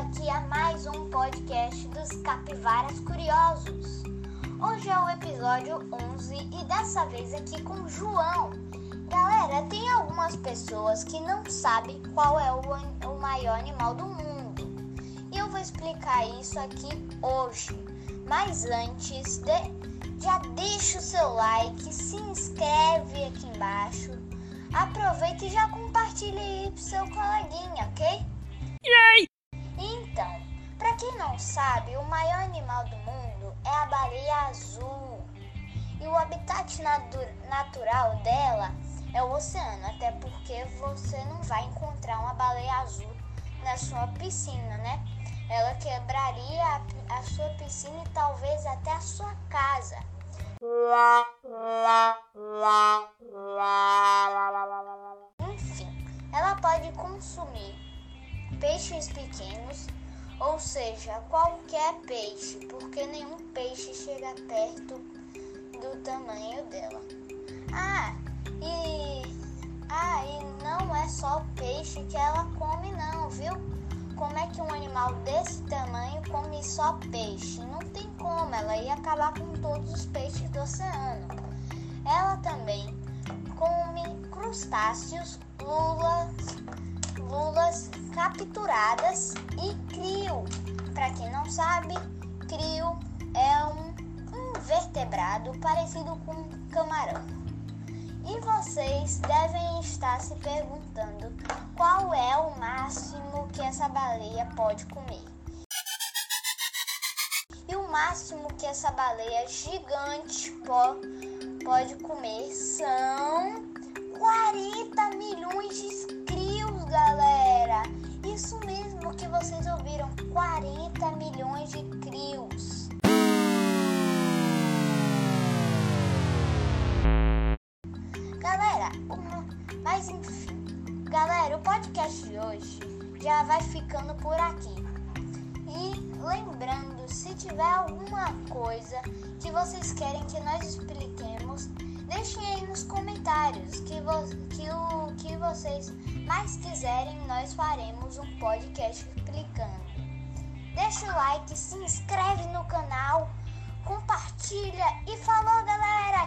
aqui a mais um podcast dos Capivaras Curiosos. Hoje é o episódio 11 e dessa vez aqui com João. Galera, tem algumas pessoas que não sabem qual é o, o maior animal do mundo. E eu vou explicar isso aqui hoje. Mas antes, de, já deixa o seu like, se inscreve aqui embaixo. Aproveita e já compartilha aí pro seu coleguinha, ok? Yay! Então, para quem não sabe, o maior animal do mundo é a baleia azul. E o habitat natural dela é o oceano, até porque você não vai encontrar uma baleia azul na sua piscina, né? Ela quebraria a, a sua piscina e talvez até a sua casa. Enfim, ela pode consumir peixes pequenos, ou seja, qualquer peixe, porque nenhum peixe chega perto do tamanho dela. Ah, e ah, e não é só peixe que ela come não, viu? Como é que um animal desse tamanho come só peixe? Não tem como, ela ia acabar com todos os peixes do oceano. Ela também come crustáceos, lulas, lulas capturadas e crio. Para quem não sabe, crio é um invertebrado parecido com um camarão. E vocês devem estar se perguntando qual é o máximo que essa baleia pode comer. E o máximo que essa baleia gigante pode comer são vocês ouviram, 40 milhões de crios. Galera, mas enfim, galera, o podcast de hoje já vai ficando por aqui. E lembrando, se tiver alguma coisa que vocês querem que nós expliquemos, deixem aí nos comentários que, vo que o que vocês mais quiserem, nós faremos um podcast explicando. Deixa o like, se inscreve no canal, compartilha e falou galera!